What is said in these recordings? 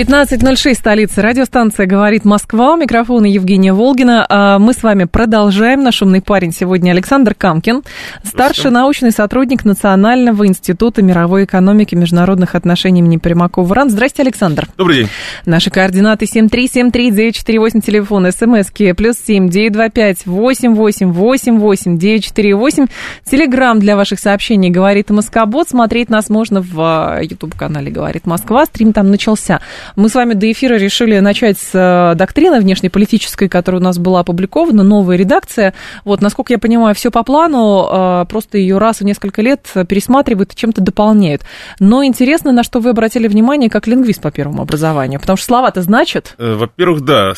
15.06, столица. Радиостанция «Говорит Москва». У микрофона Евгения Волгина. А мы с вами продолжаем. Наш умный парень сегодня Александр Камкин, старший научный сотрудник Национального института мировой экономики и международных отношений имени Примакова РАН. Здрасте, Александр. Добрый день. Наши координаты 7373948, телефон, смски, плюс 7 925 88 88 948. Телеграмм для ваших сообщений «Говорит Москобот». Смотреть нас можно в YouTube-канале «Говорит Москва». Стрим там начался. Мы с вами до эфира решили начать с э, доктрины внешнеполитической, которая у нас была опубликована, новая редакция. Вот, насколько я понимаю, все по плану, э, просто ее раз в несколько лет пересматривают и чем-то дополняют. Но интересно, на что вы обратили внимание как лингвист по первому образованию, потому что слова-то значат. Э, во-первых, да,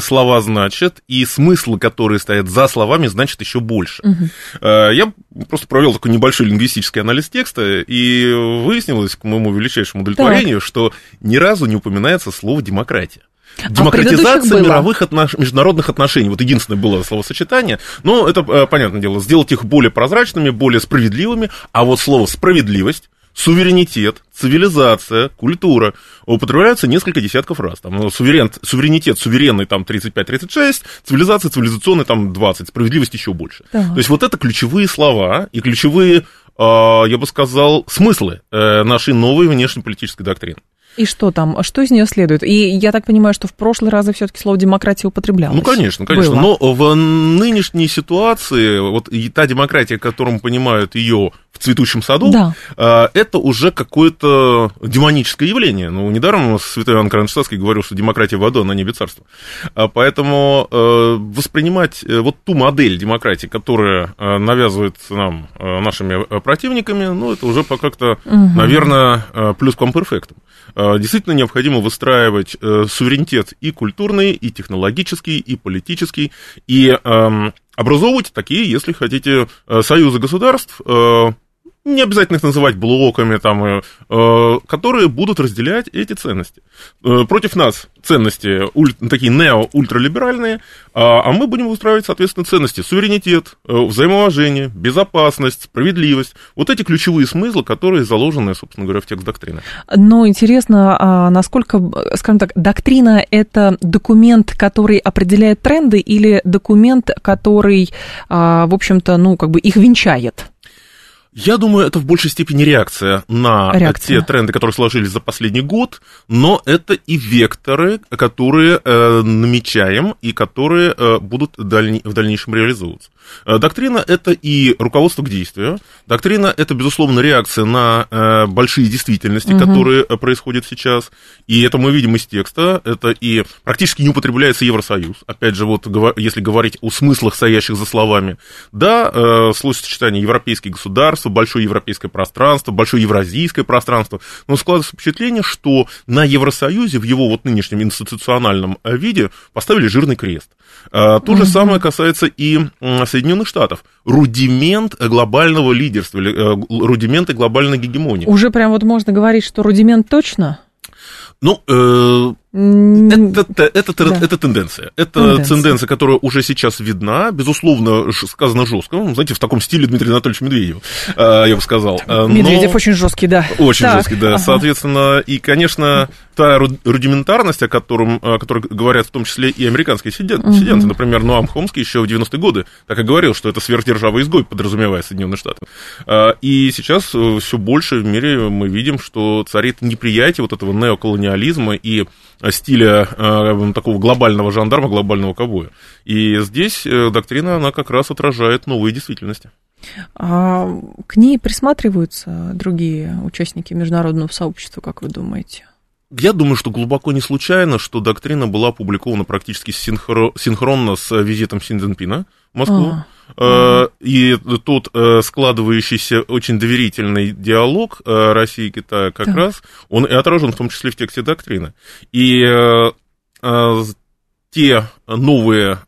слова значат, и смыслы, которые стоят за словами, значат еще больше. Угу. Я просто провел такой небольшой лингвистический анализ текста, и выяснилось, к моему величайшему удовлетворению, так. что ни разу не упоминается слово демократия. А Демократизация а мировых отнош... международных отношений. Вот единственное было словосочетание. Но это, э, понятное дело, сделать их более прозрачными, более справедливыми. А вот слово справедливость суверенитет, цивилизация, культура употребляются несколько десятков раз. Там, ну, суверен, суверенитет суверенный там 35-36, цивилизация цивилизационный там 20, справедливость еще больше. Да. То есть вот это ключевые слова и ключевые, а, я бы сказал, смыслы э, нашей новой внешнеполитической доктрины. И что там? Что из нее следует? И я так понимаю, что в прошлый раз все-таки слово демократия употреблялось. Ну, конечно, конечно. Было. Но в нынешней ситуации, вот и та демократия, которым понимают ее в цветущем саду, да. А, это уже какое-то демоническое явление. Ну, недаром святой Иоанн Кронштадтский говорил, что демократия в аду, она небе царство. А, поэтому э, воспринимать э, вот ту модель демократии, которая э, навязывается нам нашими противниками, ну, это уже как-то, угу. наверное, плюс к перфектум. Действительно необходимо выстраивать суверенитет и культурный, и технологический, и политический, и эм, образовывать такие, если хотите, союзы государств, не обязательно их называть блоками, там, э, э, которые будут разделять эти ценности. Э, против нас ценности уль, такие нео-ультралиберальные, а, а мы будем устраивать, соответственно, ценности. Суверенитет, э, взаимоуважение, безопасность, справедливость. Вот эти ключевые смыслы, которые заложены, собственно говоря, в текст доктрины. Но интересно, а насколько, скажем так, доктрина – это документ, который определяет тренды или документ, который, а, в общем-то, ну, как бы их венчает? Я думаю, это в большей степени реакция на реакция. те тренды, которые сложились за последний год, но это и векторы, которые э, намечаем и которые э, будут дальне, в дальнейшем реализовываться. Э, доктрина это и руководство к действию. Доктрина это, безусловно, реакция на э, большие действительности, угу. которые э, происходят сейчас. И это мы видим из текста. Это и практически не употребляется Евросоюз. Опять же, вот если говорить о смыслах, стоящих за словами. Да, словосочетание европейские государства большое европейское пространство, большое евразийское пространство, но складывается впечатление, что на Евросоюзе в его вот нынешнем институциональном виде поставили жирный крест. То же самое касается и Соединенных Штатов. Рудимент глобального лидерства, э, рудименты глобальной гегемонии. Уже прям вот можно говорить, что рудимент точно? Ну, э, это, это, да. это тенденция. Это тенденция. тенденция, которая уже сейчас видна, безусловно, сказано жестко. Ну, знаете, в таком стиле Дмитрия Анатольевича Медведева, э, я бы сказал. Э, Медведев очень жесткий, да. Очень так. жесткий, да. Ага. Соответственно, и, конечно, та рудиментарность, о, котором, о которой говорят в том числе и американские сиденты, угу. например, Ноам Хомский еще в 90-е годы так и говорил, что это сверхдержава изгой, подразумевая Соединенные Штаты. Э, и сейчас все больше в мире мы видим, что царит неприятие вот этого неоколониализма и стиля э, такого глобального жандарма, глобального ковбоя. И здесь э, доктрина, она как раз отражает новые действительности. А к ней присматриваются другие участники международного сообщества, как вы думаете? Я думаю, что глубоко не случайно, что доктрина была опубликована практически синхронно с визитом Синденпина в Москву. А. Э, и тут э, складывающийся очень доверительный диалог э, России и Китая как да. раз, он и отражен в том числе в тексте доктрины. И те новые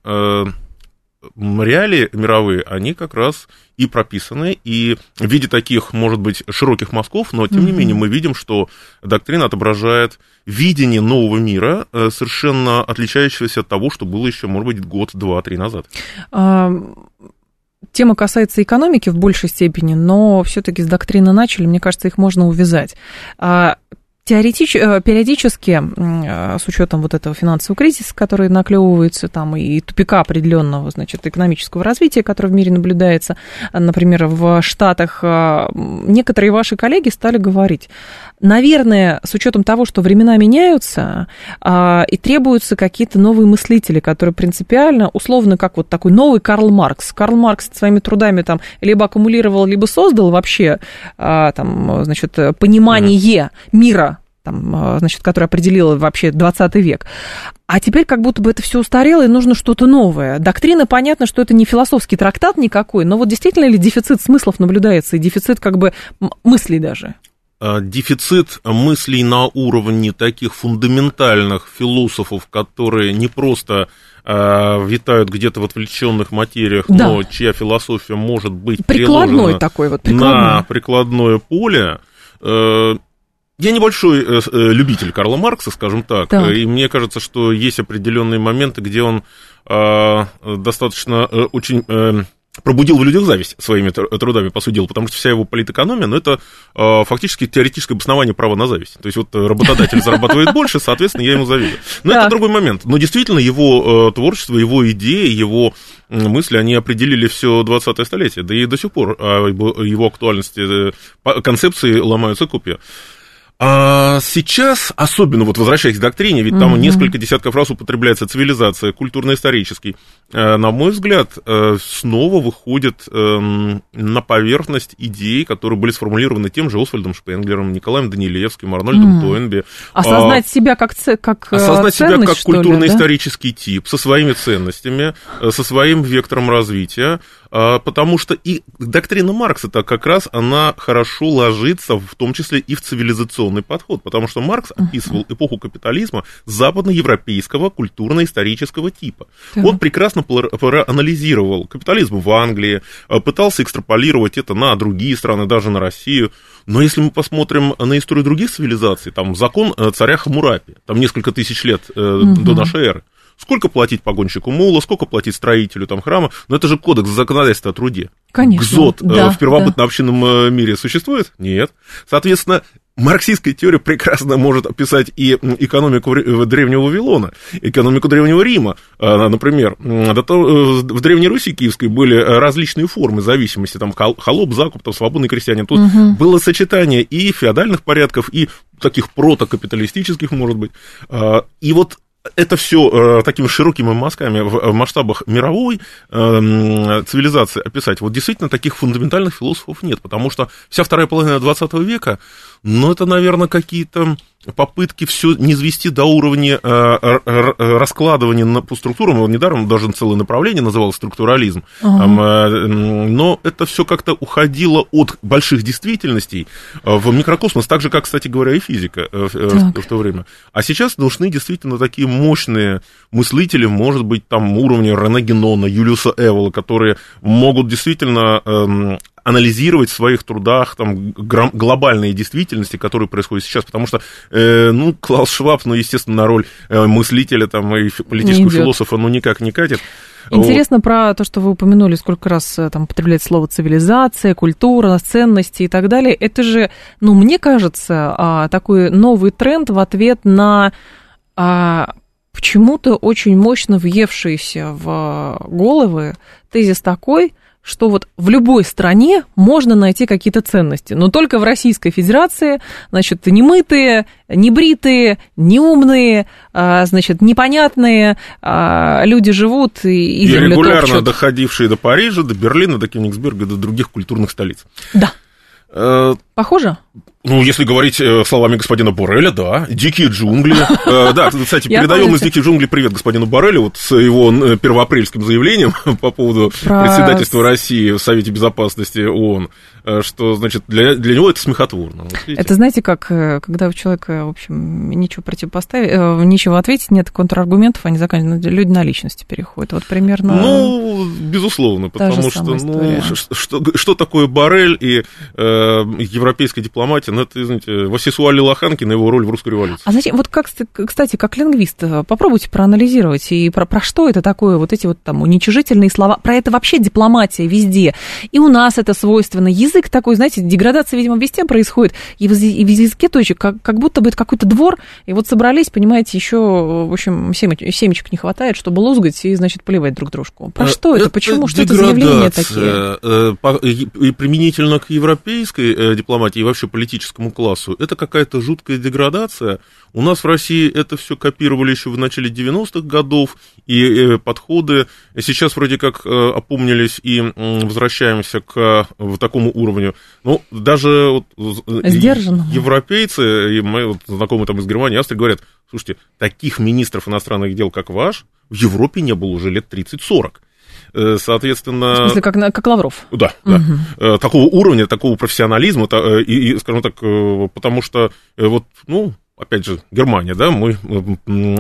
реалии мировые, они как раз и прописаны, и в виде таких, может быть, широких мазков, но, тем не менее, мы видим, что доктрина отображает видение нового мира, э, совершенно отличающегося от того, что было еще, может быть, год, два, три назад. А, тема касается экономики в большей степени, но все-таки с доктрины начали, мне кажется, их можно увязать. А, теоретич, э, периодически, э, с учетом вот этого финансового кризиса, который наклевывается, там, и тупика определенного, значит, экономического развития, которое в мире наблюдается, например, в Штатах, э, некоторые ваши коллеги стали говорить, наверное, с учетом того, что времена меняются, и требуются какие-то новые мыслители, которые принципиально, условно, как вот такой новый Карл Маркс. Карл Маркс своими трудами там либо аккумулировал, либо создал вообще, там, значит, понимание мира там, а, значит, которая определила вообще 20 век. А теперь как будто бы это все устарело, и нужно что-то новое. Доктрина, понятно, что это не философский трактат никакой, но вот действительно ли дефицит смыслов наблюдается, и дефицит как бы мыслей даже? А, дефицит мыслей на уровне таких фундаментальных философов, которые не просто э, витают где-то в отвлеченных материях, да. но чья философия может быть прикладной такой вот прикладной. на прикладное поле, э, я небольшой э, э, любитель Карла Маркса, скажем так, так, и мне кажется, что есть определенные моменты, где он э, достаточно э, очень э, пробудил в людях зависть своими трудами, по сути дела, потому что вся его политэкономия, ну, это э, фактически теоретическое обоснование права на зависть. То есть вот работодатель зарабатывает больше, соответственно, я ему завидую. Но это другой момент. Но действительно, его э, творчество, его идеи, его мысли, они определили все 20-е столетие, да и до сих пор о его актуальности э, концепции ломаются копья. А сейчас, особенно вот возвращаясь к доктрине, ведь там угу. несколько десятков раз употребляется цивилизация, культурно-исторический, э, на мой взгляд, э, снова выходит эм, на поверхность идеи, которые были сформулированы тем же Освальдом Шпенглером, Николаем Данилевским, Арнольдом угу. Тойнби. Осознать а, себя как, как э, Осознать себя как культурно-исторический да? тип, со своими ценностями, со своим вектором развития, потому что и доктрина Маркса-то как раз она хорошо ложится в том числе и в цивилизационный подход, потому что Маркс описывал эпоху капитализма западноевропейского культурно-исторического типа. Так. Он прекрасно проанализировал капитализм в Англии, а, пытался экстраполировать это на другие страны, даже на Россию. Но если мы посмотрим на историю других цивилизаций, там закон э, царя Хамурапи, там несколько тысяч лет угу. до нашей эры, Сколько платить погонщику мула, сколько платить строителю там храма, но это же кодекс законодательства о труде. Конечно. ГЗОТ э, да, в первобытно-общинном да. Э, мире существует? Нет. Соответственно, марксистская теория прекрасно может описать и экономику Древнего Вавилона, экономику Древнего Рима, э, например. В Древней Руси Киевской были различные формы зависимости, там холоп, закуп, там свободный крестьянин. Тут угу. было сочетание и феодальных порядков, и таких протокапиталистических, может быть. И вот это все э, такими широкими мазками в, в масштабах мировой э, цивилизации описать, вот действительно таких фундаментальных философов нет, потому что вся вторая половина 20 века, ну, это, наверное, какие-то попытки все не извести до уровня э, раскладывания на, по структурам, недаром даже целое направление называлось структурализм, э, но это все как-то уходило от больших действительностей э, в микрокосмос, так же, как, кстати говоря, и физика э, в, то время. А сейчас нужны действительно такие мощные мыслители, может быть, там уровня Рене Генона, Юлиуса Эвола, которые могут действительно э, анализировать в своих трудах там, глобальные действительности, которые происходят сейчас, потому что, э, ну, Клаус Шваб, ну, естественно, на роль э, мыслителя там, и политического философа, ну, никак не катит. Интересно вот. про то, что вы упомянули, сколько раз э, там употребляется слово цивилизация, культура, ценности и так далее. Это же, ну, мне кажется, а, такой новый тренд в ответ на а, почему-то очень мощно въевшийся в головы тезис такой – что вот в любой стране можно найти какие-то ценности, но только в Российской Федерации, значит, немытые, небритые, неумные, а, значит, непонятные а, люди живут и, и, и регулярно топчут. доходившие до Парижа, до Берлина, до Кёнигсберга, до других культурных столиц. Да. Э, Похоже? Ну, если говорить э, словами господина Бореля, да. Дикие джунгли. Э, да, кстати, передаем из диких джунглей привет господину Борелю вот с его э, первоапрельским заявлением по поводу председательства России в Совете Безопасности ООН, что, значит, для, для него это смехотворно. Вот это знаете, как когда у человека, в общем, ничего противопоставить, ничего ответить, нет контраргументов, они заканчиваются, люди на личности переходят. Вот примерно... Ну, безусловно, потому что, ну, что, что такое Борель и э, европейская дипломатия ну, это, извините, Васисуали Лоханкин и его роль в русской революции. А знаете, вот как, кстати, как лингвист, э, попробуйте проанализировать, и про, про что это такое, вот эти вот там уничижительные слова, про это вообще дипломатия везде. И у нас это свойственно. Язык такой, знаете, деградация, видимо, везде происходит. И в, и в языке точек, как, как будто бы это какой-то двор, и вот собрались, понимаете, еще, в общем, семечек, семечек не хватает, чтобы лузгать и, значит, поливать друг дружку. Про э, что это? это Почему? Что это заявления такие? Э, и применительно к европейской дипломатии и вообще политическому классу, это какая-то жуткая деградация. У нас в России это все копировали еще в начале 90-х годов, и э, подходы сейчас вроде как э, опомнились и возвращаемся к в такому уровню. Ну, даже вот, европейцы, и мои вот, знакомые там из Германии, Австрии говорят, слушайте, таких министров иностранных дел, как ваш, в Европе не было уже лет 30-40. Э, соответственно... В смысле, как, как Лавров? Да, да. Угу. Такого уровня, такого профессионализма, э, и, и, скажем так, потому что вот, ну, опять же, Германия, да, мой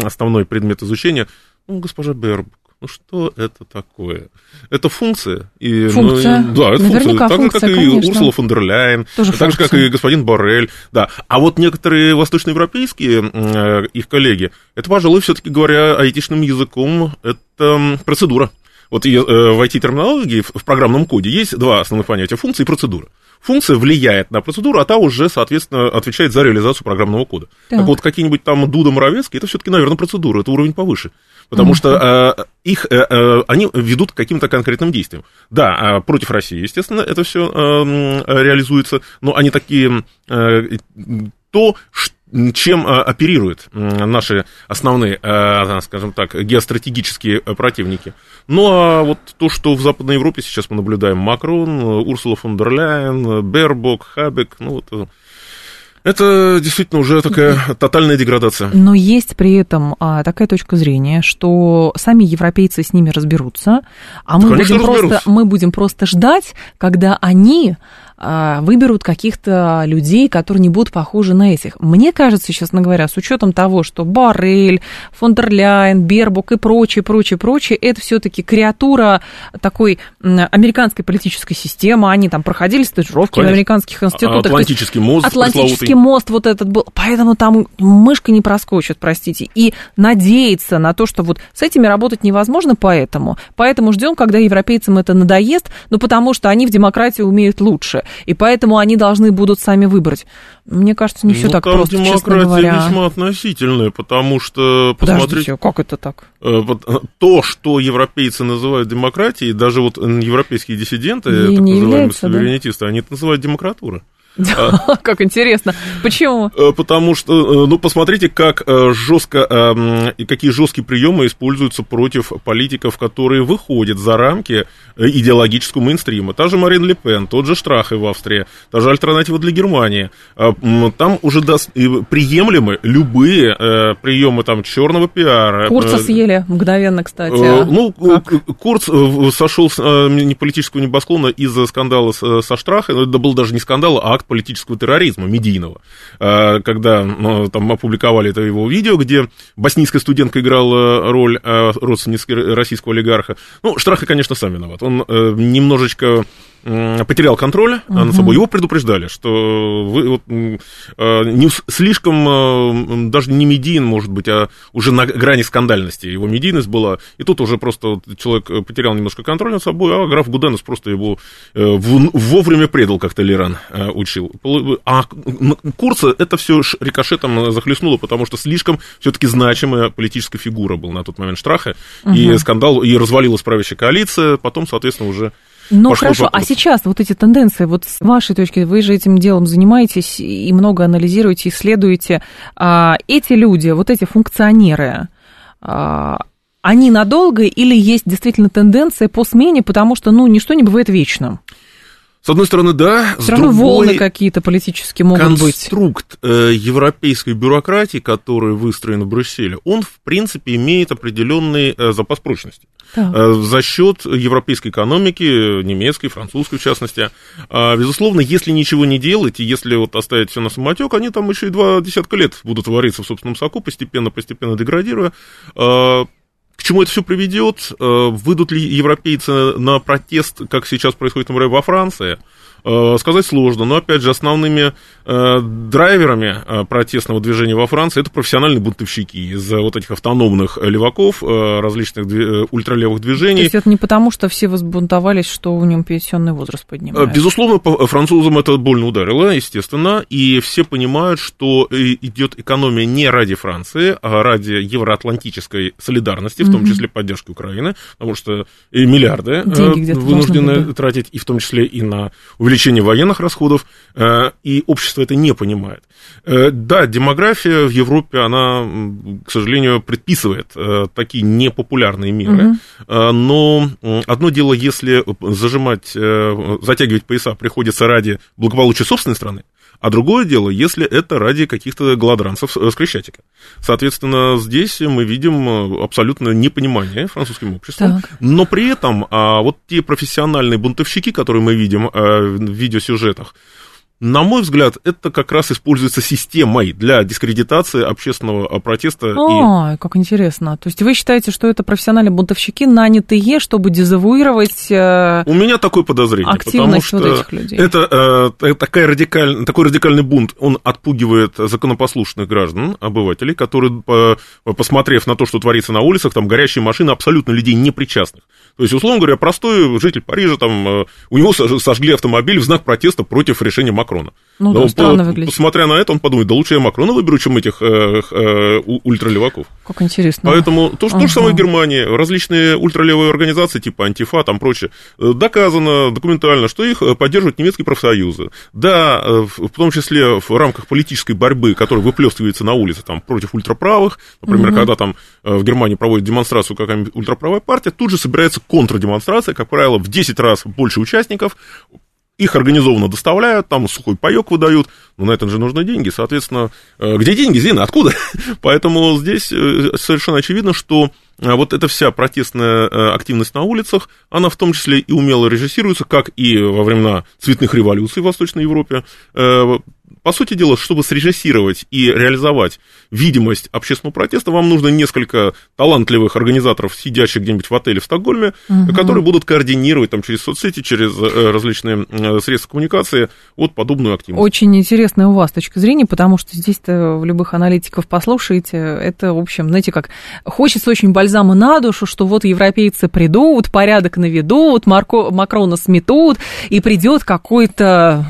основной предмет изучения, ну, госпожа Бербук, ну что это такое? Это функция. И, функция. Ну, да, это Наверняка функция. Так же, как и конечно. Урсула фон дер Ляйен, Тоже так же, как и господин Боррель. Да. А вот некоторые восточноевропейские э, их коллеги, это, пожалуй, все-таки говоря айтишным языком, это процедура. Вот э, в IT-терминологии, в программном коде есть два основных понятия – функция и процедура. Функция влияет на процедуру, а та уже, соответственно, отвечает за реализацию программного кода. Так, так вот, какие-нибудь там Дуда Моровецкий, это все-таки, наверное, процедура, это уровень повыше. Потому mm-hmm. что э, их, э, э, они ведут к каким-то конкретным действиям. Да, э, против России, естественно, это все э, реализуется, но они такие, э, то, что чем э, оперируют наши основные, э, скажем так, геостратегические противники. Ну, а вот то, что в Западной Европе сейчас мы наблюдаем, Макрон, Урсула фон дер Ляйен, Бербок, Хабек, ну, вот это действительно уже такая тотальная деградация. Но есть при этом а, такая точка зрения, что сами европейцы с ними разберутся, а мы, будем просто, мы будем просто ждать, когда они а, выберут каких-то людей, которые не будут похожи на этих. Мне кажется, честно говоря, с учетом того, что Барель, фон дер Ляйен, Бербук и прочее, прочее, прочее, это все-таки креатура такой американской политической системы. Они там проходили стажировки Конечно. в американских институтах. Атлантический мост. Атлантический мост вот этот был. Поэтому там мышка не проскочит, простите. И надеяться на то, что вот с этими работать невозможно, поэтому. Поэтому ждем, когда европейцам это надоест, ну потому что они в демократии умеют лучше и поэтому они должны будут сами выбрать. Мне кажется, не все ну, так там просто, демократия весьма относительная, потому что посмотрите... как это так? Э, то, что европейцы называют демократией, даже вот европейские диссиденты, и так называемые суверенитисты, да? они это называют демократурой. А. Как интересно. Почему? Э, потому что, э, ну, посмотрите, как э, жестко и какие жесткие приемы используются против политиков, которые выходят за рамки идеологического мейнстрима. Та же Марин Ле Пен, тот же Штрахе в Австрии, та же альтернатива для Германии. А, там уже приемлемы любые приемы там черного пиара. Курца съели мгновенно, кстати. Ну, Курц сошел с не политического небосклона из-за скандала со Штрахе. Это был даже не скандал, а акт политического терроризма медийного, э, когда ну, там опубликовали это его видео, где боснийская студентка играла роль э, родственницы российского олигарха. Ну, Штраха, конечно, сам виноват. Он э, немножечко потерял контроль угу. над собой, его предупреждали, что вы вот, не слишком, даже не медийен, может быть, а уже на грани скандальности его медийность была, и тут уже просто человек потерял немножко контроль над собой, а граф Гуденос просто его вовремя предал, как Толеран учил. А Курца это все рикошетом захлестнуло, потому что слишком все-таки значимая политическая фигура был на тот момент Штраха, угу. и скандал, и развалилась правящая коалиция, потом, соответственно, уже ну хорошо, а сейчас вот эти тенденции, вот с вашей точки, вы же этим делом занимаетесь и много анализируете, исследуете. А, эти люди, вот эти функционеры, а, они надолго или есть действительно тенденция по смене, потому что, ну, ничто не бывает вечным? С одной стороны, да. Все равно другой, волны какие-то политические могут конструкт быть. Конструкт э, европейской бюрократии, который выстроен в Брюсселе, он, в принципе, имеет определенный э, запас прочности. Так. Э, за счет европейской экономики, немецкой, французской в частности. А, безусловно, если ничего не делать, и если вот оставить все на самотек, они там еще и два десятка лет будут вариться в собственном соку, постепенно-постепенно деградируя. К чему это все приведет? Э, выйдут ли европейцы на протест, как сейчас происходит, например, во Франции? Э, сказать сложно, но, опять же, основными э, драйверами э, протестного движения во Франции это профессиональные бунтовщики из вот этих автономных леваков, различных ультралевых движений. То есть это не потому, что все возбунтовались, что у него пенсионный возраст поднимается? Безусловно, по французам это больно ударило, естественно, и все понимают, что идет экономия не ради Франции, а ради евроатлантической солидарности, в том числе поддержки Украины, потому что миллиарды вынуждены тратить, и в том числе и на увеличение увеличение военных расходов, э, и общество это не понимает. Э, да, демография в Европе, она, к сожалению, предписывает э, такие непопулярные меры, угу. но одно дело, если зажимать, затягивать пояса приходится ради благополучия собственной страны, а другое дело, если это ради каких-то голодранцев с Крещатика. Соответственно, здесь мы видим абсолютное непонимание французским обществом. Так. Но при этом а, вот те профессиональные бунтовщики, которые мы видим а, в видеосюжетах, на мой взгляд, это как раз используется системой для дискредитации общественного а, протеста. А, и... как интересно. То есть вы считаете, что это профессиональные бунтовщики, нанятые, чтобы дезавуировать э... У меня такое подозрение, активность потому что вот этих людей. Это э, такая радикаль... такой радикальный бунт, он отпугивает законопослушных граждан, обывателей, которые, по... посмотрев на то, что творится на улицах, там горящие машины, абсолютно людей непричастных. То есть, условно говоря, простой житель Парижа, там, э, у него сожгли автомобиль в знак протеста против решения Макрона Макрона. Ну, да, странно по, выглядит. Посмотря на это, он подумает, да лучше я Макрона выберу, чем этих э, э, ультралеваков. Как интересно. Поэтому то, ага. то же самое в Германии. Различные ультралевые организации, типа Антифа, там прочее, э, доказано документально, что их э, поддерживают немецкие профсоюзы. Да, в том числе в рамках политической борьбы, которая выплескивается на улице там, против ультраправых, например, угу. когда там в Германии проводят демонстрацию какая-нибудь ультраправая партия, тут же собирается контрдемонстрация, как правило, в 10 раз больше участников, их организованно доставляют, там сухой паек выдают, но на это же нужны деньги, соответственно, э, где деньги, Зина, откуда? Поэтому здесь э, совершенно очевидно, что вот эта вся протестная активность на улицах, она в том числе и умело режиссируется, как и во времена цветных революций в Восточной Европе, по сути дела, чтобы срежиссировать и реализовать видимость общественного протеста, вам нужно несколько талантливых организаторов, сидящих где-нибудь в отеле в Стокгольме, угу. которые будут координировать там через соцсети, через э, различные э, средства коммуникации вот подобную активность. Очень интересная у вас точка зрения, потому что здесь-то в любых аналитиков послушаете, это, в общем, знаете, как хочется очень бальзама на душу, что вот европейцы придут, порядок наведут, Марко, Макрона сметут, и придет какой-то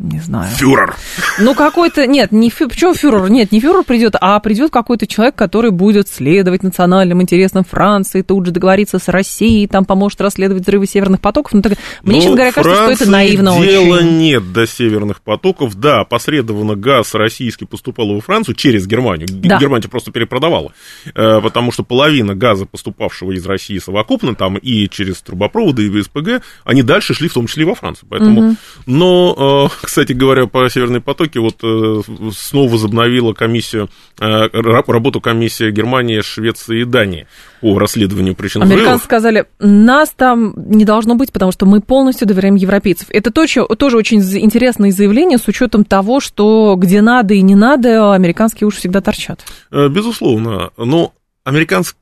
не знаю. Фюрер. Ну, какой-то, нет, не фю, почему фюрер? Нет, не фюрер придет, а придет какой-то человек, который будет следовать национальным интересам Франции, тут же договориться с Россией, там поможет расследовать взрывы северных потоков. Ну, так, мне, ну, честно говоря, кажется, Франции что это наивно дела очень. нет до северных потоков. Да, посредованно газ российский поступал во Францию через Германию. Да. Германия просто перепродавала, э, потому что половина газа, поступавшего из России совокупно, там и через трубопроводы, и в СПГ, они дальше шли в том числе и во Францию. Поэтому, угу. но э, кстати говоря, по Северной потоке вот э, снова возобновила комиссию, э, работу комиссии Германии, Швеции и Дании по расследованию причин Американцы взрывов. сказали, нас там не должно быть, потому что мы полностью доверяем европейцев. Это тоже, тоже очень интересное заявление с учетом того, что где надо и не надо, американские уши всегда торчат. Э, безусловно. Но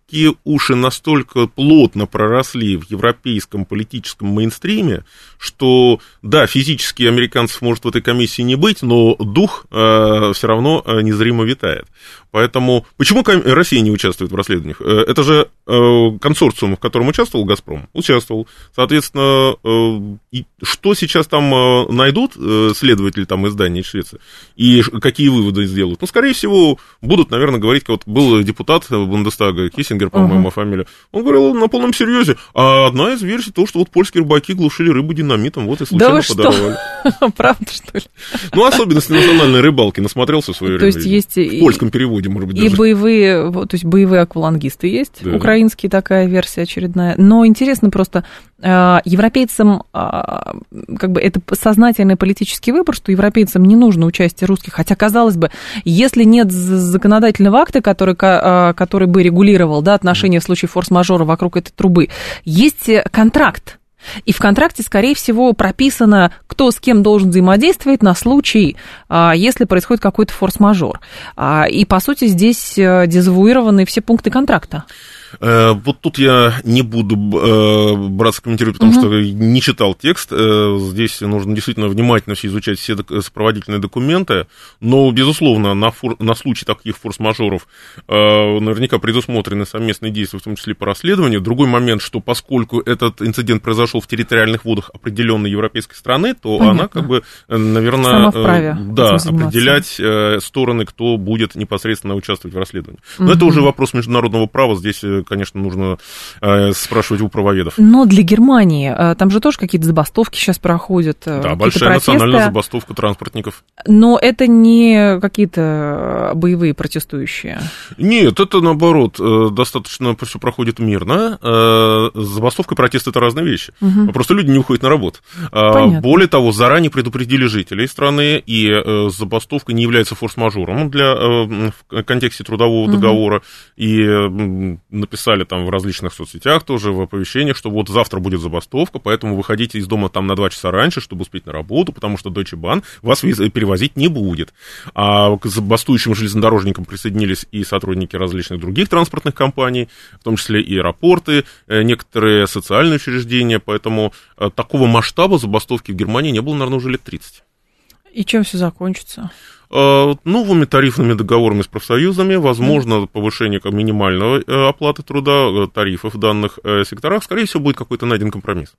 американские уши настолько плотно проросли в европейском политическом мейнстриме, что, да, физически американцев может в этой комиссии не быть, но дух э, все равно э, незримо витает. Поэтому почему Россия не участвует в расследованиях? Э, это же э, консорциум, в котором участвовал «Газпром». Участвовал. Соответственно, э, что сейчас там найдут следователи там из Дании и Швеции? И какие выводы сделают? Ну, скорее всего, будут, наверное, говорить, вот был депутат Бундестага, Киссингер, по-моему, uh-huh. фамилия. Он говорил на полном серьезе. А одна из версий то, что вот польские рыбаки глушили рыбу динамитом, вот и случайно да подорвали. Правда, что ли? Ну, особенности национальной рыбалки, насмотрелся в свое время. То есть есть... В польском переводе может быть, даже... И боевые, то есть боевые аквалангисты есть, да. украинские такая версия очередная. Но интересно просто, э, европейцам, как бы это сознательный политический выбор, что европейцам не нужно участие русских, хотя, казалось бы, если нет законодательного акта, который, который бы регулировал да, отношения в случае форс-мажора вокруг этой трубы, есть контракт, и в контракте, скорее всего, прописано, кто с кем должен взаимодействовать на случай, а, если происходит какой-то форс-мажор. А, и, по сути, здесь э, дезавуированы все пункты контракта. Э, вот тут я не буду э, браться комментировать, потому угу. что не читал текст. Э, здесь нужно действительно внимательно все изучать все сопроводительные документы. Но, безусловно, на, фор... на случай таких форс-мажоров наверняка предусмотрены совместные действия, в том числе по расследованию. Другой момент, что поскольку этот инцидент произошел в территориальных водах определенной европейской страны, то Понятно. она, как бы, наверное, да, определять стороны, кто будет непосредственно участвовать в расследовании. Но угу. это уже вопрос международного права. Здесь конечно, нужно э, спрашивать у правоведов. Но для Германии э, там же тоже какие-то забастовки сейчас проходят. Э, да, большая протесты. национальная забастовка транспортников. Но это не какие-то боевые протестующие. Нет, это наоборот, достаточно все проходит мирно. Забастовка и протест это разные вещи. Угу. Просто люди не уходят на работу. Понятно. Более того, заранее предупредили жителей страны, и забастовка не является форс-мажором для, в контексте трудового угу. договора. И написали там в различных соцсетях тоже, в оповещениях, что вот завтра будет забастовка, поэтому выходите из дома там на 2 часа раньше, чтобы успеть на работу, потому что Deutsche Bahn вас перевозить не будет. А к забастующим железнодорожникам присоединились и сотрудники различных других транспортных компаний, в том числе и аэропорты, э, некоторые социальные учреждения, поэтому э, такого масштаба забастовки в Германии не было, наверное, уже лет 30. И чем все закончится? Э, новыми тарифными договорами с профсоюзами, возможно, повышение минимального э, оплаты труда, э, тарифов в данных секторах, скорее всего, будет какой-то найден компромисс.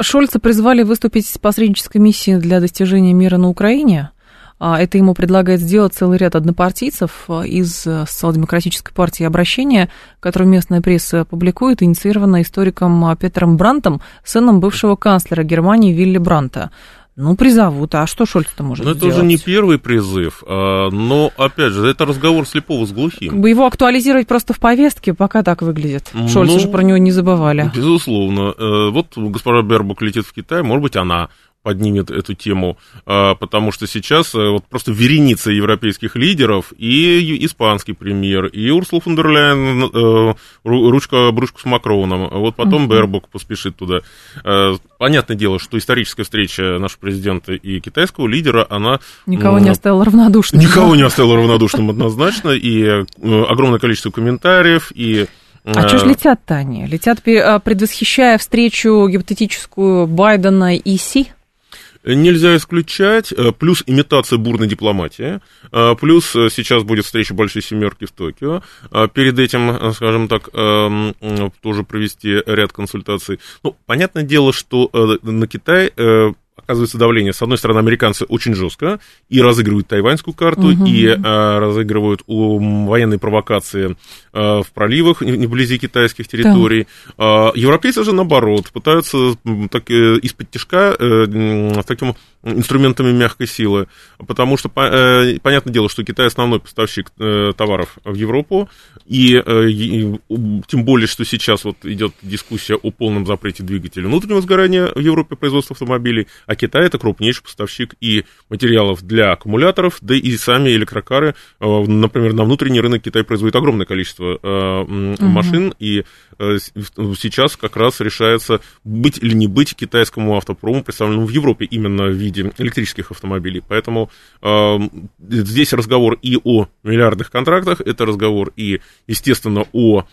Шольца призвали выступить с посреднической миссией для достижения мира на Украине. А, это ему предлагает сделать целый ряд однопартийцев из социал-демократической партии обращения, которое местная пресса публикует, инициировано историком Петером Брантом, сыном бывшего канцлера Германии Вилли Бранта. Ну, призовут. А что Шольц-то может ну, это уже не первый призыв. А, но, опять же, это разговор слепого с глухим. Как бы его актуализировать просто в повестке, пока так выглядит. Шольц ну, же про него не забывали. Безусловно. Э, вот госпожа Бербук летит в Китай, может быть, она поднимет эту тему, а, потому что сейчас э, вот просто вереница европейских лидеров и испанский премьер, и Урсула фон дер Ляйен, э, ручка брюшку с Макроном, вот потом uh-huh. Бербок поспешит туда. Э, понятное дело, что историческая встреча нашего президента и китайского лидера, она... Никого не оставила равнодушным. Никого не оставила равнодушным однозначно, и огромное количество комментариев, и а что ж летят-то они? Летят, предвосхищая встречу гипотетическую Байдена и Си? Нельзя исключать, э, плюс имитация бурной дипломатии, э, плюс э, сейчас будет встреча Большой Семерки в Токио, перед этим, скажем так, тоже провести ряд консультаций. Ну, понятное дело, что на Китай оказывается давление. С одной стороны, американцы очень жестко и разыгрывают тайваньскую карту, угу. и а, разыгрывают у, военные провокации а, в проливах, вблизи китайских территорий. Да. А, европейцы же, наоборот, пытаются так, э, из-под тяжка э, таким инструментами мягкой силы, потому что, э, понятное дело, что Китай основной поставщик э, товаров в Европу, и, э, и тем более, что сейчас вот идет дискуссия о полном запрете двигателей внутреннего сгорания в Европе производства автомобилей, а Китай это крупнейший поставщик и материалов для аккумуляторов, да и сами электрокары, например, на внутренний рынок Китай производит огромное количество угу. машин, и сейчас как раз решается быть или не быть китайскому автопрому, представленному в Европе именно в виде электрических автомобилей. Поэтому э, здесь разговор и о миллиардных контрактах, это разговор и, естественно, о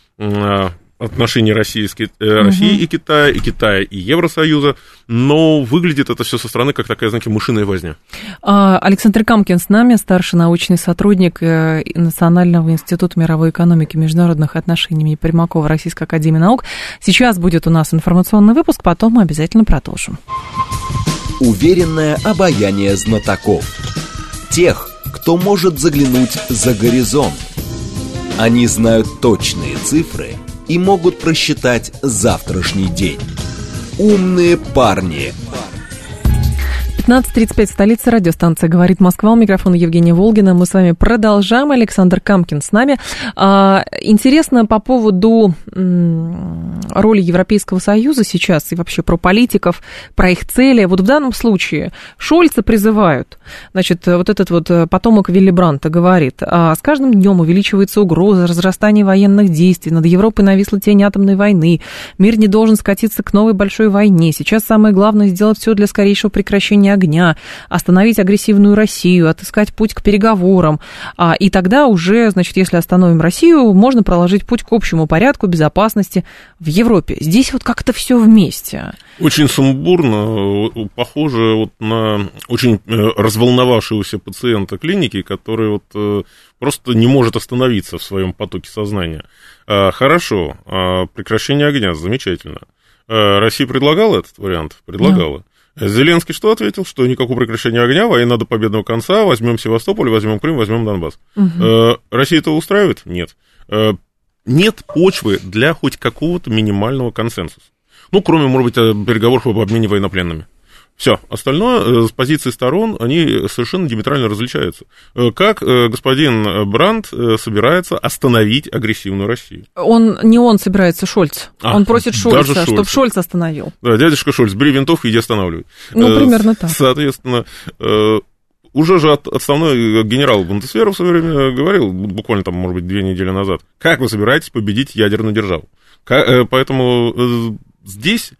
э, отношении России, э, России угу. и Китая, и Китая и Евросоюза, но выглядит это все со стороны как такая, знаете, мышиная возня. А, Александр Камкин с нами, старший научный сотрудник э, Национального института мировой экономики и международных отношений имени Примакова Российской академии наук. Сейчас будет у нас информационный выпуск, потом мы обязательно продолжим. Уверенное обаяние знатоков. Тех, кто может заглянуть за горизонт. Они знают точные цифры и могут просчитать завтрашний день. Умные парни – 15.35, столица радиостанция «Говорит Москва». У микрофона Евгения Волгина. Мы с вами продолжаем. Александр Камкин с нами. А, интересно по поводу роли Европейского Союза сейчас и вообще про политиков, про их цели. Вот в данном случае Шольца призывают. Значит, вот этот вот потомок Вилли Бранта говорит, а с каждым днем увеличивается угроза разрастания военных действий. Над Европой нависла тень атомной войны. Мир не должен скатиться к новой большой войне. Сейчас самое главное сделать все для скорейшего прекращения огня, остановить агрессивную Россию, отыскать путь к переговорам. А, и тогда уже, значит, если остановим Россию, можно проложить путь к общему порядку безопасности в Европе. Здесь вот как-то все вместе. Очень сумбурно, похоже вот на очень э, разволновавшегося пациента клиники, который вот э, просто не может остановиться в своем потоке сознания. А, хорошо, а, прекращение огня, замечательно. Э, Россия предлагала этот вариант? Предлагала. Зеленский что ответил? Что никакого прекращения огня, война до победного конца, возьмем Севастополь, возьмем Крым, возьмем Донбасс. Угу. Россия это устраивает? Нет. Э, нет почвы для хоть какого-то минимального консенсуса. Ну, кроме, может быть, э, переговоров об обмене военнопленными. Все, остальное с позиции сторон, они совершенно диаметрально различаются. Как господин Бранд собирается остановить агрессивную Россию? Он, не он собирается, Шольц. А, он просит Шольца, чтобы Шольц остановил. Да, дядюшка Шольц, бери винтовку иди останавливай. Ну, примерно так. Соответственно, уже же от, основной генерал Бундесвера в свое время говорил, буквально там, может быть, две недели назад, как вы собираетесь победить ядерную державу. Поэтому здесь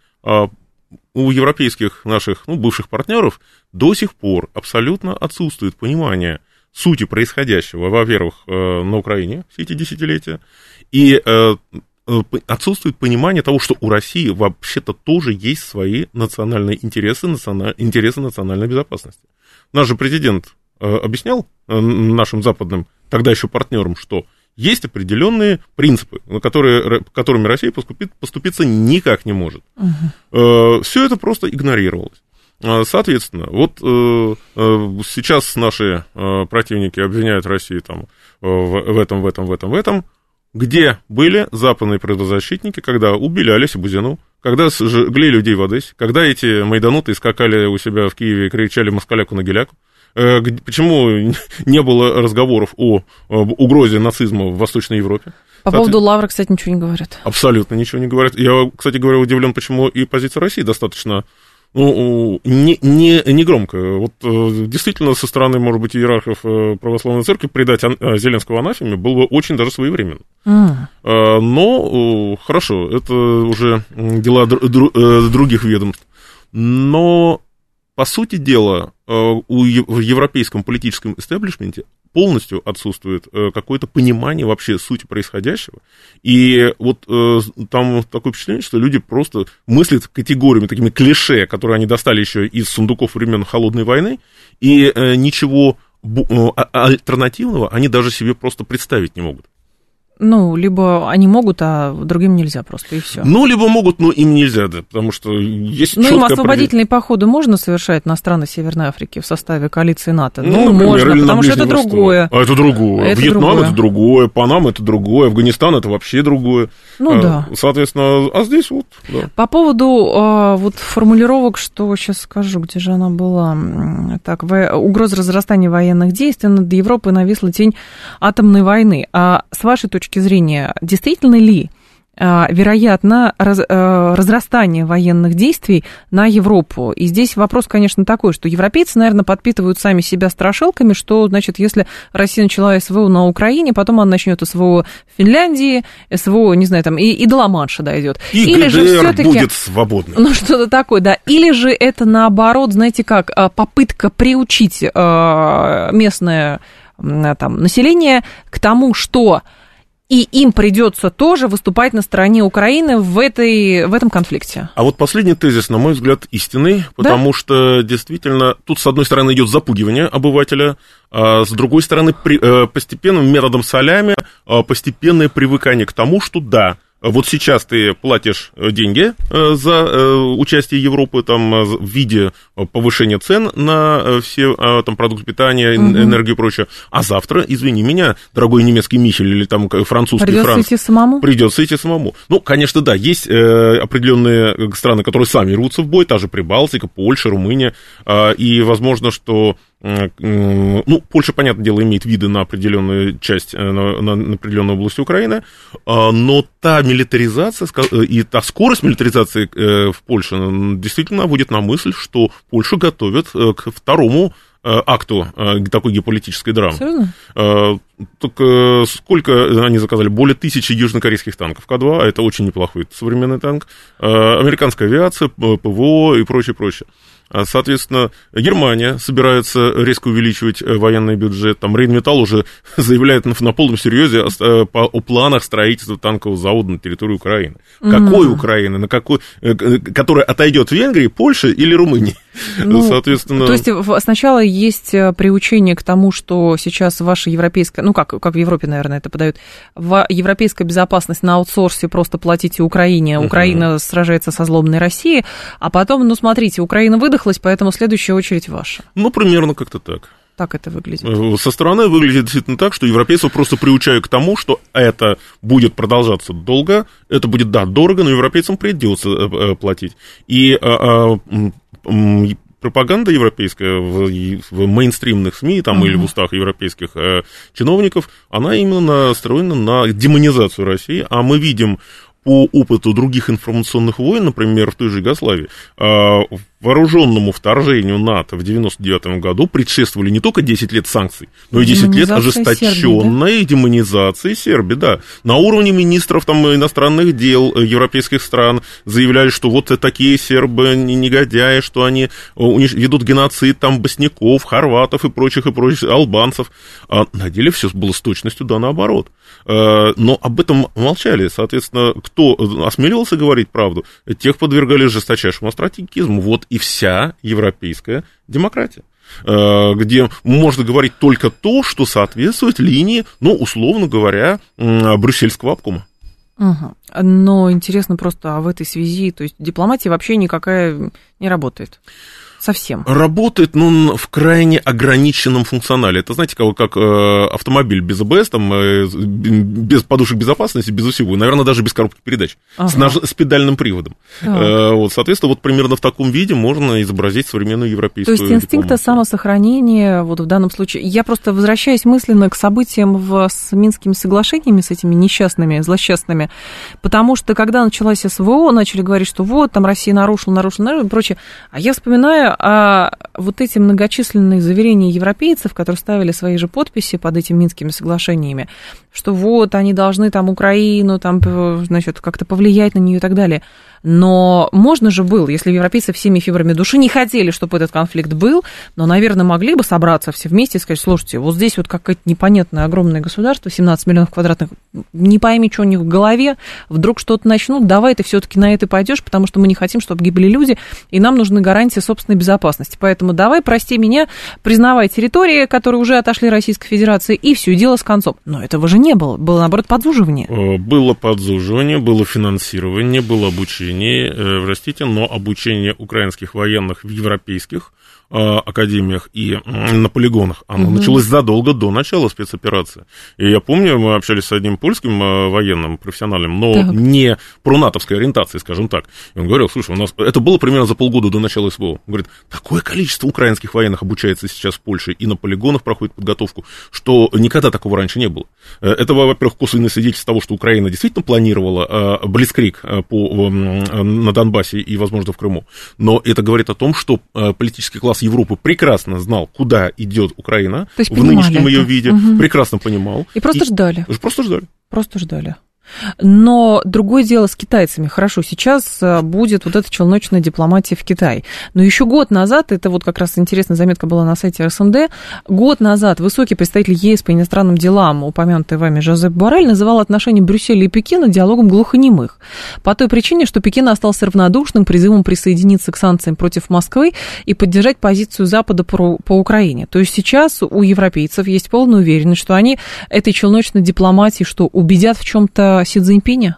у европейских наших, ну, бывших партнеров до сих пор абсолютно отсутствует понимание сути происходящего, во-первых, э, на Украине все эти десятилетия, и э, э, отсутствует понимание того, что у России вообще-то тоже есть свои национальные интересы, интересы национальной безопасности. Наш же президент объяснял нашим западным, тогда еще партнерам, что есть определенные принципы, на которые, которыми Россия поступит, поступиться никак не может. Угу. Все это просто игнорировалось. Э, соответственно, вот э, сейчас наши противники обвиняют Россию там, в этом, в этом, в этом, в этом. Где были западные предозащитники, когда убили Олеся Бузину, когда сжгли людей в Одессе, когда эти майдануты скакали у себя в Киеве и кричали «москаляку на геляку», Э, почему не было разговоров о угрозе нацизма в Восточной Европе? По поводу Лавра, кстати, ничего не говорят. Абсолютно ничего не говорят. Я, кстати говоря, удивлен, почему и позиция России достаточно ну, не, не, не громко. Вот э, действительно, со стороны, может быть, иерархов э, православной церкви предать Зеленского анафеме было очень даже своевременно. Mm. Но хорошо, это уже дела других ведомств. Но по сути дела, э, у, в европейском политическом истеблишменте полностью отсутствует э, какое-то понимание вообще сути происходящего. И вот э, там такое впечатление, что люди просто мыслят категориями, такими клише, которые они достали еще из сундуков времен Холодной войны, и ничего а, альтернативного они даже себе просто представить не могут. Ну, либо они могут, а другим нельзя просто, и все. Ну, либо могут, но им нельзя, да, потому что есть Ну, им освободительные походы можно совершать на страны Северной Африки в составе коалиции НАТО? Ну, ну например, можно, потому что это Восток. другое. А это другое. Это Вьетнам другое. это другое, Панама это другое, Афганистан это вообще другое. Ну, а, да. Соответственно, а здесь вот, да. По поводу а, вот формулировок, что сейчас скажу, где же она была. Так, угроза разрастания военных действий над Европой нависла тень атомной войны. А с вашей точки точки зрения, действительно ли а, вероятно раз, а, разрастание военных действий на Европу. И здесь вопрос, конечно, такой, что европейцы, наверное, подпитывают сами себя страшилками, что, значит, если Россия начала СВО на Украине, потом она начнет СВО в Финляндии, СВО, не знаю, там, и, и до Ла-Манша дойдет. И Или ГДР же все-таки будет свободно. Ну, что-то такое, да. Или же это, наоборот, знаете как, а, попытка приучить местное там, население к тому, что и им придется тоже выступать на стороне Украины в, этой, в этом конфликте. А вот последний тезис, на мой взгляд, истинный, потому да? что действительно тут, с одной стороны, идет запугивание обывателя, а с другой стороны, при, э, постепенным методом солями, а, постепенное привыкание к тому, что да, вот сейчас ты платишь деньги за участие Европы там, в виде повышения цен на все там, продукты питания, угу. энергию и прочее, а завтра, извини меня, дорогой немецкий Михель или там французский Придется Франц. идти самому? Придется идти самому. Ну, конечно, да, есть определенные страны, которые сами рвутся в бой, та же Прибалтика, Польша, Румыния, и возможно, что ну, Польша, понятное дело, имеет виды на определенную часть, э, на, на определенную область Украины, а, но та милитаризация э, и та скорость милитаризации э, в Польше действительно наводит на мысль, что Польшу готовят к второму акту такой геополитической драмы. Серьезно? Так сколько они заказали? Более тысячи южнокорейских танков К-2, а это очень неплохой современный танк. Американская авиация, ПВО и прочее, прочее. А, соответственно, Германия собирается резко увеличивать э, военный бюджет. Там Рейнметалл уже заявляет на, на полном серьезе о, э, о планах строительства танкового завода на территории Украины. Mm-hmm. Какой Украины? На какой, э, которая отойдет Венгрии, Польше или Румынии? Ну, Соответственно... То есть сначала есть приучение к тому, что сейчас ваша европейская, ну как, как в Европе, наверное, это подают, европейская безопасность на аутсорсе просто платите Украине, Украина uh-huh. сражается со злобной Россией, а потом, ну смотрите, Украина выдохла, выдохлась, поэтому следующая очередь ваша. Ну, примерно как-то так. Так это выглядит? Э, со стороны выглядит действительно так, что европейцев просто приучают к тому, что это будет продолжаться долго, это будет, да, дорого, но европейцам придется э, э, платить. И пропаганда европейская в, в мейнстримных СМИ там, uh-huh. или в устах европейских э, чиновников, она именно настроена на демонизацию России, а мы видим по опыту других информационных войн, например, в той же Югославии, а, вооруженному вторжению НАТО в 1999 году предшествовали не только 10 лет санкций, но и 10 лет ожесточенной Сербии, да? демонизации Сербии, да. На уровне министров там, иностранных дел э, европейских стран заявляли, что вот такие сербы негодяи, что они э, ведут геноцид там босняков, хорватов и прочих, и прочих, албанцев. А на деле все было с точностью да наоборот. Э, но об этом молчали. Соответственно, кто осмеливался говорить правду, тех подвергали жесточайшему стратегизму. Вот и вся европейская демократия э, где можно говорить только то, что соответствует линии, ну, условно говоря, брюссельского обкома. Угу. Но интересно просто, а в этой связи, то есть дипломатия вообще никакая не работает? Совсем? Работает, ну, в крайне ограниченном функционале. Это, знаете, как, как э, автомобиль без АБС, там, э, без подушек безопасности, без усилий, наверное, даже без коробки передач, ага. с, наж... с педальным приводом. Э, вот, соответственно, вот примерно в таком виде можно изобразить современную европейскую То есть инстинкта самосохранения, вот в данном случае, я просто возвращаюсь мысленно к событиям в, с Минскими соглашениями, с этими несчастными, злосчастными, потому что когда началась СВО, начали говорить, что вот, там Россия нарушила, нарушила, нарушила и прочее, а я вспоминаю а вот эти многочисленные заверения европейцев, которые ставили свои же подписи под этими Минскими соглашениями, что вот они должны там Украину, там, значит, как-то повлиять на нее и так далее. Но можно же было, если европейцы всеми фибрами души не хотели, чтобы этот конфликт был, но, наверное, могли бы собраться все вместе и сказать, слушайте, вот здесь вот какое-то непонятное огромное государство, 17 миллионов квадратных, не пойми, что у них в голове, вдруг что-то начнут, давай ты все-таки на это пойдешь, потому что мы не хотим, чтобы гибли люди, и нам нужны гарантии собственной безопасности. Поэтому давай, прости меня, признавай территории, которые уже отошли Российской Федерации, и все, дело с концом. Но этого же не было, было, наоборот, подзуживание. Э, было подзуживание, было финансирование, было обучение обучении, э, простите, но обучение украинских военных в европейских академиях и на полигонах, оно угу. началось задолго до начала спецоперации. И я помню, мы общались с одним польским э, военным, профессиональным, но так. не про натовской ориентации, скажем так. И он говорил, слушай, у нас это было примерно за полгода до начала СВО. Он говорит, такое количество украинских военных обучается сейчас в Польше и на полигонах проходит подготовку, что никогда такого раньше не было. Э, это, во-первых, косвенное свидетельство того, что Украина действительно планировала Блицкрик по, на Донбассе и, возможно, в Крыму. Но это говорит о том, что политический класс Европы прекрасно знал, куда идет Украина в нынешнем ее виде, угу. прекрасно понимал. И просто и, ждали. Просто ждали. Просто ждали. Но другое дело с китайцами. Хорошо, сейчас э, будет вот эта челночная дипломатия в Китае. Но еще год назад, это вот как раз интересная заметка была на сайте РСМД, год назад высокий представитель ЕС по иностранным делам, упомянутый вами Жозеп Боррель, называл отношения Брюсселя и Пекина диалогом глухонемых. По той причине, что Пекин остался равнодушным призывом присоединиться к санкциям против Москвы и поддержать позицию Запада по, по Украине. То есть сейчас у европейцев есть полная уверенность, что они этой челночной дипломатии что, убедят в чем-то Си Цзиньпиня?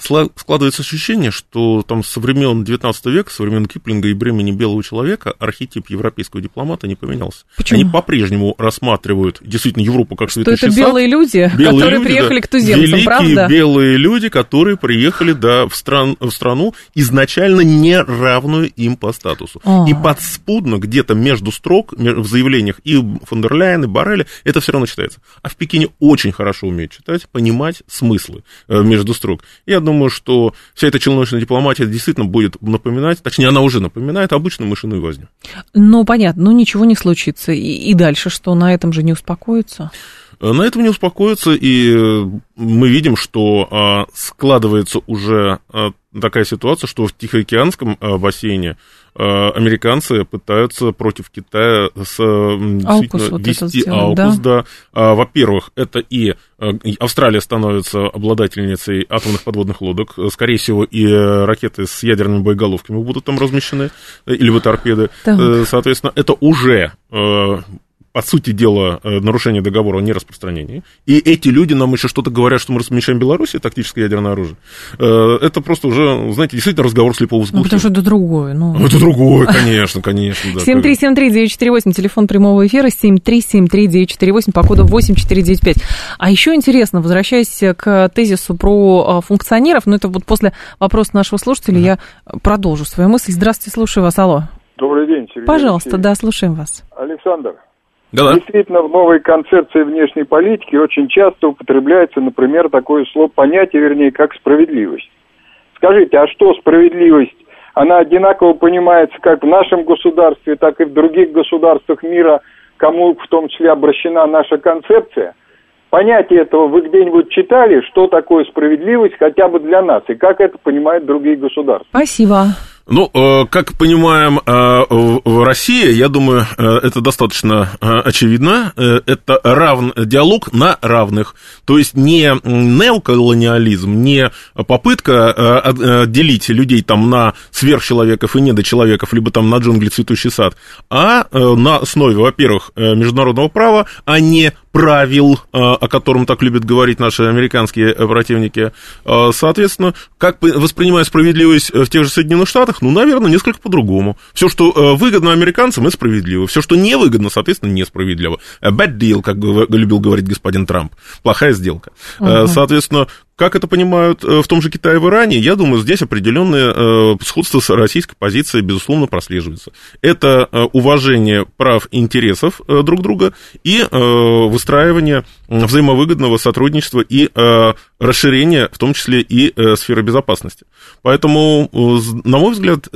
Складывается ощущение, что там со времен 19 века, со времен Киплинга и бремени белого человека архетип европейского дипломата не поменялся. Почему? Они по-прежнему рассматривают действительно Европу как святый это белые люди, белые которые люди, приехали да, к туземцам, великие правда? белые люди, которые приехали да, в, стран, в страну изначально не равную им по статусу. А-а-а. И подспудно где-то между строк в заявлениях и фон дер Ляйен, и Барреля это все равно читается. А в Пекине очень хорошо умеют читать, понимать смыслы э, между строк. Я думаю, что вся эта челночная дипломатия действительно будет напоминать, точнее, она уже напоминает обычную мышиную возню. Ну, понятно, ну ничего не случится. И, и дальше что, на этом же не успокоится? На этом не успокоится, и мы видим, что а, складывается уже а, такая ситуация, что в Тихоокеанском а, бассейне американцы пытаются против Китая с, Аукус вот вести сделать, Аукус, да. да. Во-первых, это и Австралия становится обладательницей атомных подводных лодок. Скорее всего, и ракеты с ядерными боеголовками будут там размещены, или вы торпеды. Так. Соответственно, это уже по сути дела, э, нарушение договора о нераспространении. И эти люди нам еще что-то говорят, что мы размещаем в Беларуси тактическое ядерное оружие. Э, это просто уже, знаете, действительно разговор слепого с Ну, потому что это другое. Ну, это другое, конечно, конечно. 7373948, телефон прямого эфира, 7373948, по коду 8495. А еще интересно, возвращаясь к тезису про э, функционеров, ну, это вот после вопроса нашего слушателя я продолжу свою мысль. Здравствуйте, слушаю вас, алло. Добрый день, Сергей Пожалуйста, Алексеевич. да, слушаем вас. Александр, да-да. Действительно, в новой концепции внешней политики очень часто употребляется, например, такое слово, понятие, вернее, как справедливость. Скажите, а что справедливость? Она одинаково понимается как в нашем государстве, так и в других государствах мира, кому в том числе обращена наша концепция. Понятие этого вы где-нибудь читали, что такое справедливость хотя бы для нас, и как это понимают другие государства? Спасибо. Ну, э, как понимаем, э, в России, я думаю, э, это достаточно очевидно. Это равн, диалог на равных. То есть не неоколониализм, не попытка делить людей там на сверхчеловеков и недочеловеков, либо там на джунгли цветущий сад, а на основе, во-первых, международного права, а не правил, о котором так любят говорить наши американские противники. Соответственно, как воспринимая справедливость в тех же Соединенных Штатах, ну, наверное, несколько по-другому. Все, что э, выгодно американцам, это справедливо. Все, что невыгодно, соответственно, несправедливо. Bad deal, как любил говорить господин Трамп. Плохая сделка. Угу. Соответственно, как это понимают э, в том же Китае в Иране, я думаю, здесь определенное э, сходство с российской позицией, безусловно, прослеживается. Это э, уважение прав и интересов друг друга и выстраивание взаимовыгодного сотрудничества и расширение, в том числе и сферы безопасности. Поэтому, на мой взгляд,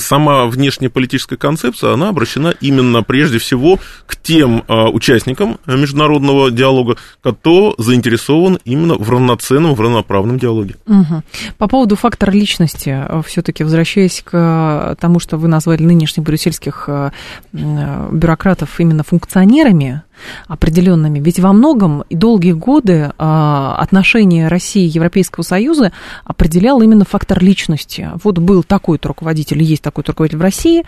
сама внешнеполитическая концепция, она обращена именно прежде всего к тем э, участникам международного диалога, кто заинтересован именно в равноценном, в равноправном диалоге. Угу. По поводу фактора личности, э, все-таки возвращаясь к тому, что вы назвали нынешних брюссельских бюрократов именно функционерами, определенными. Ведь во многом и долгие годы а, отношения России и Европейского Союза определял именно фактор личности. Вот был такой-то руководитель, есть такой-то руководитель в России,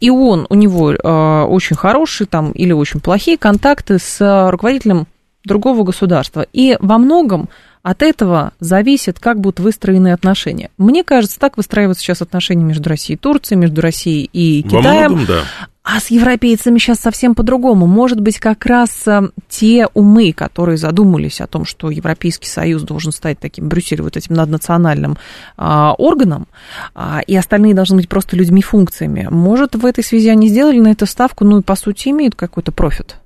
и он, у него а, очень хорошие там или очень плохие контакты с руководителем другого государства. И во многом от этого зависит, как будут выстроены отношения. Мне кажется, так выстраиваются сейчас отношения между Россией и Турцией, между Россией и Китаем. Во многом, да. А с европейцами сейчас совсем по-другому. Может быть, как раз э, те умы, которые задумались о том, что Европейский Союз должен стать таким Брюссель, вот этим наднациональным а, органом, а, и остальные должны быть просто людьми-функциями. Может, в этой связи они сделали на эту ставку, ну и по сути имеют какой-то профит?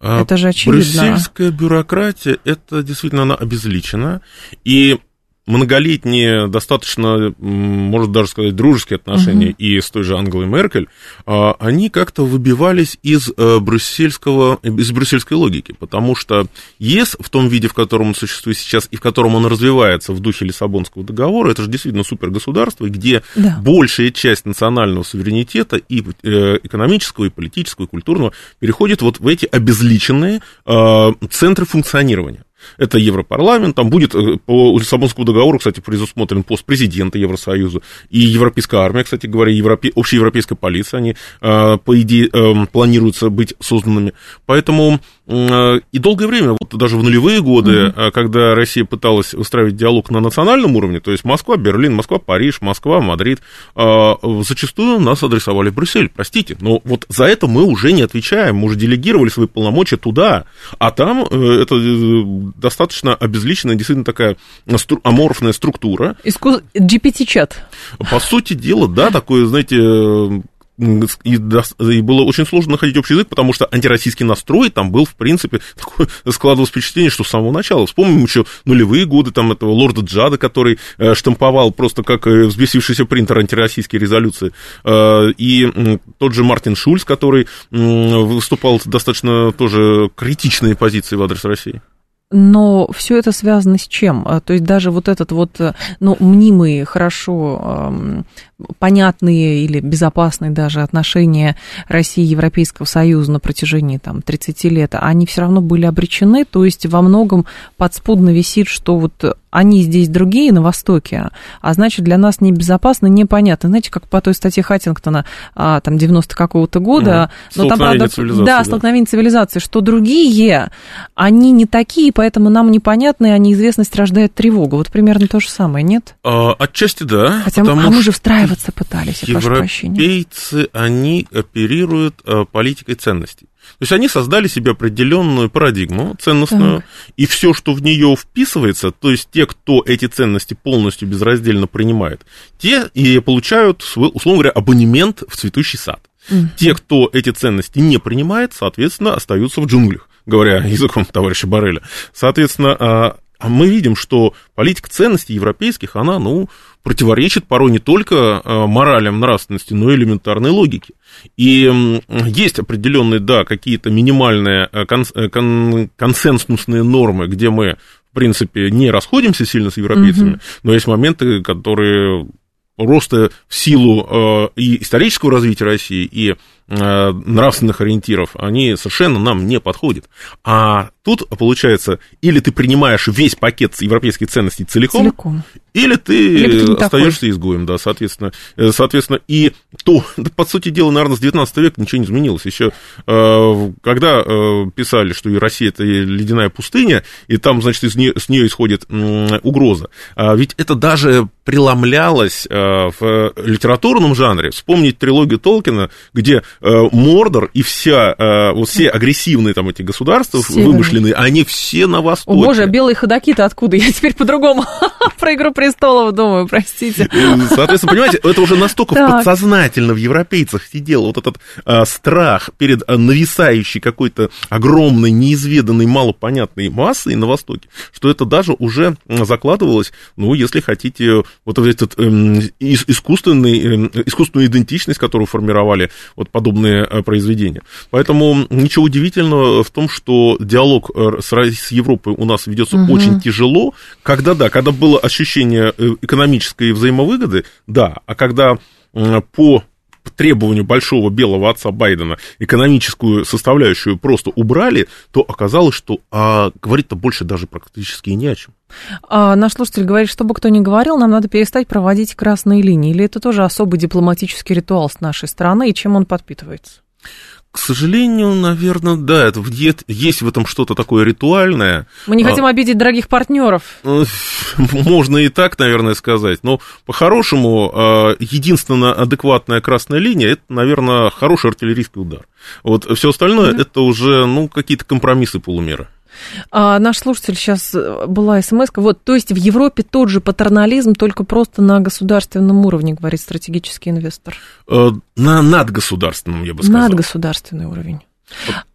А это же очевидно. Брюссельская бюрократия, это действительно она обезличена. И многолетние, достаточно, можно даже сказать, дружеские отношения угу. и с той же Ангелой Меркель, а, они как-то выбивались из э, брюссельского, из брюссельской логики, потому что ЕС в том виде, в котором он существует сейчас и в котором он развивается в духе Лиссабонского договора, это же действительно супергосударство, где да. большая часть национального суверенитета и э, экономического, и политического, и культурного переходит вот в эти обезличенные а, центры функционирования. Это Европарламент, там будет э, по Лиссабонскому договору, кстати, предусмотрен пост президента Евросоюза, и Европейская армия, кстати говоря, Европе... общеевропейская полиция, они, э, по идее, э, планируются быть созданными. Поэтому и долгое время, вот даже в нулевые годы, угу. когда Россия пыталась устраивать диалог на национальном уровне, то есть Москва, Берлин, Москва, Париж, Москва, Мадрид, зачастую нас адресовали в Брюссель, простите, но вот за это мы уже не отвечаем, мы уже делегировали свои полномочия туда, а там э, это э, достаточно обезличенная, действительно такая аморфная структура. GPT-чат. По сути дела, да, такое, знаете, и, и было очень сложно находить общий язык, потому что антироссийский настрой там был, в принципе, такое складывалось впечатление, что с самого начала. Вспомним еще нулевые годы там этого лорда Джада, который э, штамповал просто как э, взбесившийся принтер антироссийские резолюции, э, и тот же Мартин Шульц, который выступал достаточно тоже критичные позиции в адрес России. Но все это связано с чем? А, то есть даже вот этот вот, э, ну, мнимый, хорошо понятные или безопасные даже отношения России и Европейского Союза на протяжении там 30 лет, они все равно были обречены, то есть во многом подспудно висит, что вот они здесь другие на Востоке, а значит для нас небезопасно, непонятно. Знаете, как по той статье Хаттингтона, а, там 90 какого-то года, угу. но там, правда, да, да, столкновение цивилизации, что другие, они не такие, поэтому нам непонятны, а неизвестность рождает тревогу. Вот примерно то же самое, нет? А, отчасти да. Хотя мы, а мы же встраиваться пытались, я прошу прощения. Европейцы, они оперируют а, политикой ценностей. То есть они создали себе определенную парадигму ценностную, так. и все, что в нее вписывается, то есть те, кто эти ценности полностью безраздельно принимает, те и получают, условно говоря, абонемент в цветущий сад. Угу. Те, кто эти ценности не принимает, соответственно, остаются в джунглях, говоря языком товарища Барреля. Соответственно, а, а мы видим, что политика ценностей европейских, она, ну, противоречит порой не только а, моралям, нравственности, но и элементарной логике. И есть определенные, да, какие-то минимальные а, консенсусные нормы, где мы, в принципе, не расходимся сильно с европейцами, угу. но есть моменты, которые просто в силу и исторического развития России, и Э, нравственных ориентиров, они совершенно нам не подходят. А тут, получается, или ты принимаешь весь пакет европейских ценностей целиком, целиком. или ты или остаешься такой. изгоем, да, соответственно. Э, соответственно, и то, по сути дела, наверное, с 19 века ничего не изменилось. Еще э, когда писали, что и Россия это ледяная пустыня, и там, значит, из нее, с нее исходит угроза, а ведь это даже преломлялось в литературном жанре. Вспомнить трилогию Толкина, где Э, Мордор и вся, э, вот все агрессивные там эти государства Северные. вымышленные, они все на востоке. О, боже, белые ходаки-то откуда? Я теперь по-другому про «Игру престолов» думаю, простите. Соответственно, понимаете, это уже настолько подсознательно в европейцах сидел вот этот а, страх перед а, нависающей какой-то огромной, неизведанной, малопонятной массой на Востоке, что это даже уже закладывалось, ну, если хотите, вот этот эм, искусственный, эм, искусственную идентичность, которую формировали вот подобные подобные э, произведения. Поэтому ничего удивительного в том, что диалог э, с, с Европой у нас ведется угу. очень тяжело, когда, да, когда было ощущение э, экономической взаимовыгоды, да, а когда по требованию большого белого отца Байдена экономическую составляющую просто убрали, то оказалось, что а, говорить-то больше даже практически не о чем. А наш слушатель говорит, чтобы кто ни говорил, нам надо перестать проводить красные линии. Или это тоже особый дипломатический ритуал с нашей стороны, и чем он подпитывается? К сожалению, наверное, да, это, есть в этом что-то такое ритуальное. Мы не хотим а, обидеть дорогих партнеров. Ну, можно и так, наверное, сказать. Но по-хорошему, а, единственная адекватная красная линия это, наверное, хороший артиллерийский удар. Вот все остальное mm-hmm. это уже ну, какие-то компромиссы полумера. А, наш слушатель сейчас э, была смс -ка. Вот, то есть в Европе тот же патернализм, только просто на государственном уровне, говорит стратегический инвестор. Э, на надгосударственном, я бы сказал. Надгосударственный уровень.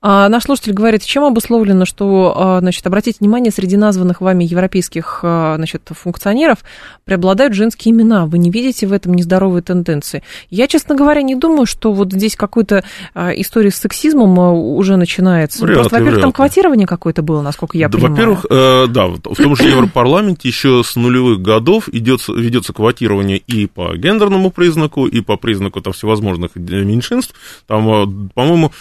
А наш слушатель говорит, чем обусловлено, что, а, значит, обратите внимание, среди названных вами европейских, а, значит, функционеров преобладают женские имена. Вы не видите в этом нездоровой тенденции? Я, честно говоря, не думаю, что вот здесь какой-то а, история с сексизмом уже начинается. Вряд Просто, во-первых, там квотирование какое-то было, насколько я да, понимаю. Во-первых, э, да, в том же Европарламенте еще с нулевых годов идется, ведется квотирование и по гендерному признаку, и по признаку там всевозможных меньшинств. Там, э, по-моему,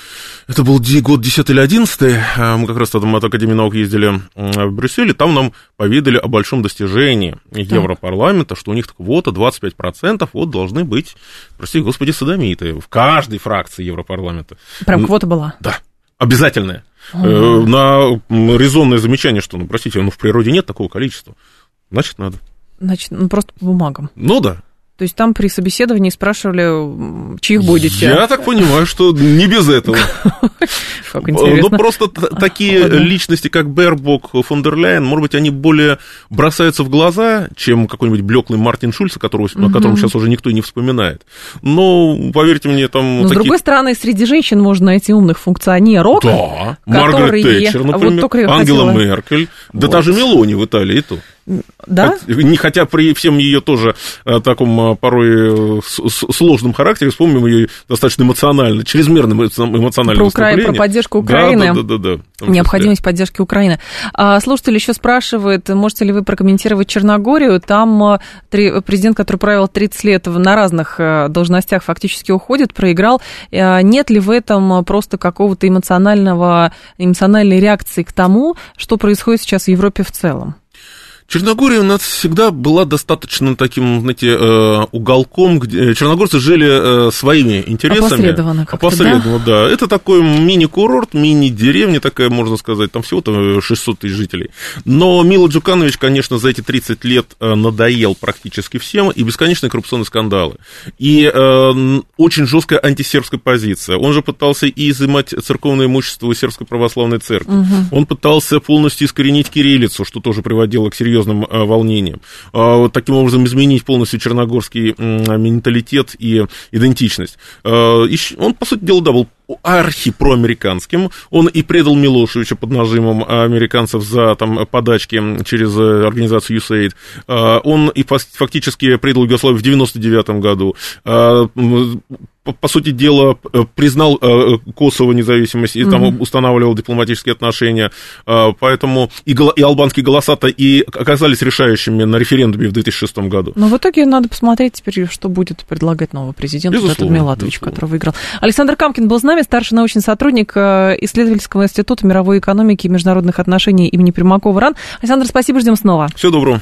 это это был год 10 или 11, э, мы как раз тогда от Академии наук ездили в Брюсселе, там нам поведали о большом достижении Европарламента, что у них квота 25% вот должны быть, прости господи, садомиты в каждой фракции Европарламента. Прям квота была? Да. обязательное. Uh-huh. На резонное замечание, что, ну, простите, ну, в природе нет такого количества. Значит, надо. Значит, ну, просто по бумагам. Ну, да. То есть там при собеседовании спрашивали, чьих будете? Я так понимаю, что не без этого. Как интересно. Ну, просто такие личности, как Бербок, фон дер Ляйен, может быть, они более бросаются в глаза, чем какой-нибудь блеклый Мартин Шульц, о котором сейчас уже никто не вспоминает. Но, поверьте мне, там... Но, с другой стороны, среди женщин можно найти умных функционеров. Да, Маргарет Тэтчер, например, Ангела Меркель, да та же Мелони в Италии, и то. Да? Не хотя при всем ее тоже э, таком э, порой э, сложном характере, вспомним ее достаточно эмоционально, чрезмерно эмоционально про, Укра... про поддержку Украины. Да, да, да, да, Необходимость поддержки Украины. А, слушатель еще спрашивает, можете ли вы прокомментировать Черногорию? Там президент, который правил 30 лет на разных должностях, фактически уходит, проиграл. Нет ли в этом просто какого-то эмоционального, эмоциональной реакции к тому, что происходит сейчас в Европе в целом? Черногория у нас всегда была достаточно таким, знаете, э, уголком, где черногорцы жили э, своими интересами. Опосредованно Опосредованно, да? да. Это такой мини-курорт, мини-деревня такая, можно сказать, там всего-то 600 тысяч жителей. Но Мило Джуканович, конечно, за эти 30 лет э, надоел практически всем, и бесконечные коррупционные скандалы. И э, очень жесткая антисербская позиция. Он же пытался и изымать церковное имущество у сербской православной церкви. Угу. Он пытался полностью искоренить кириллицу, что тоже приводило к серьезным серьезным э, волнением. А таким образом изменить полностью черногорский менталитет и идентичность. Э, он, по сути дела, да, был архипроамериканским. Он и предал Милошевича под нажимом американцев за там, подачки через э, организацию USAID. Он и фактически предал Югославию в 99 году по, по сути дела, э, признал э, Косово независимость и там mm-hmm. устанавливал дипломатические отношения. Поэтому и, и албанские голоса-то и оказались решающими на референдуме в 2006 году. Но в итоге надо посмотреть теперь, что будет предлагать новый президент, безусловно, этот Милатович, безусловно. который выиграл. Александр Камкин был с нами, старший научный сотрудник исследовательского института мировой экономики и международных отношений имени Примакова РАН. Александр, спасибо, ждем снова. Всего доброго.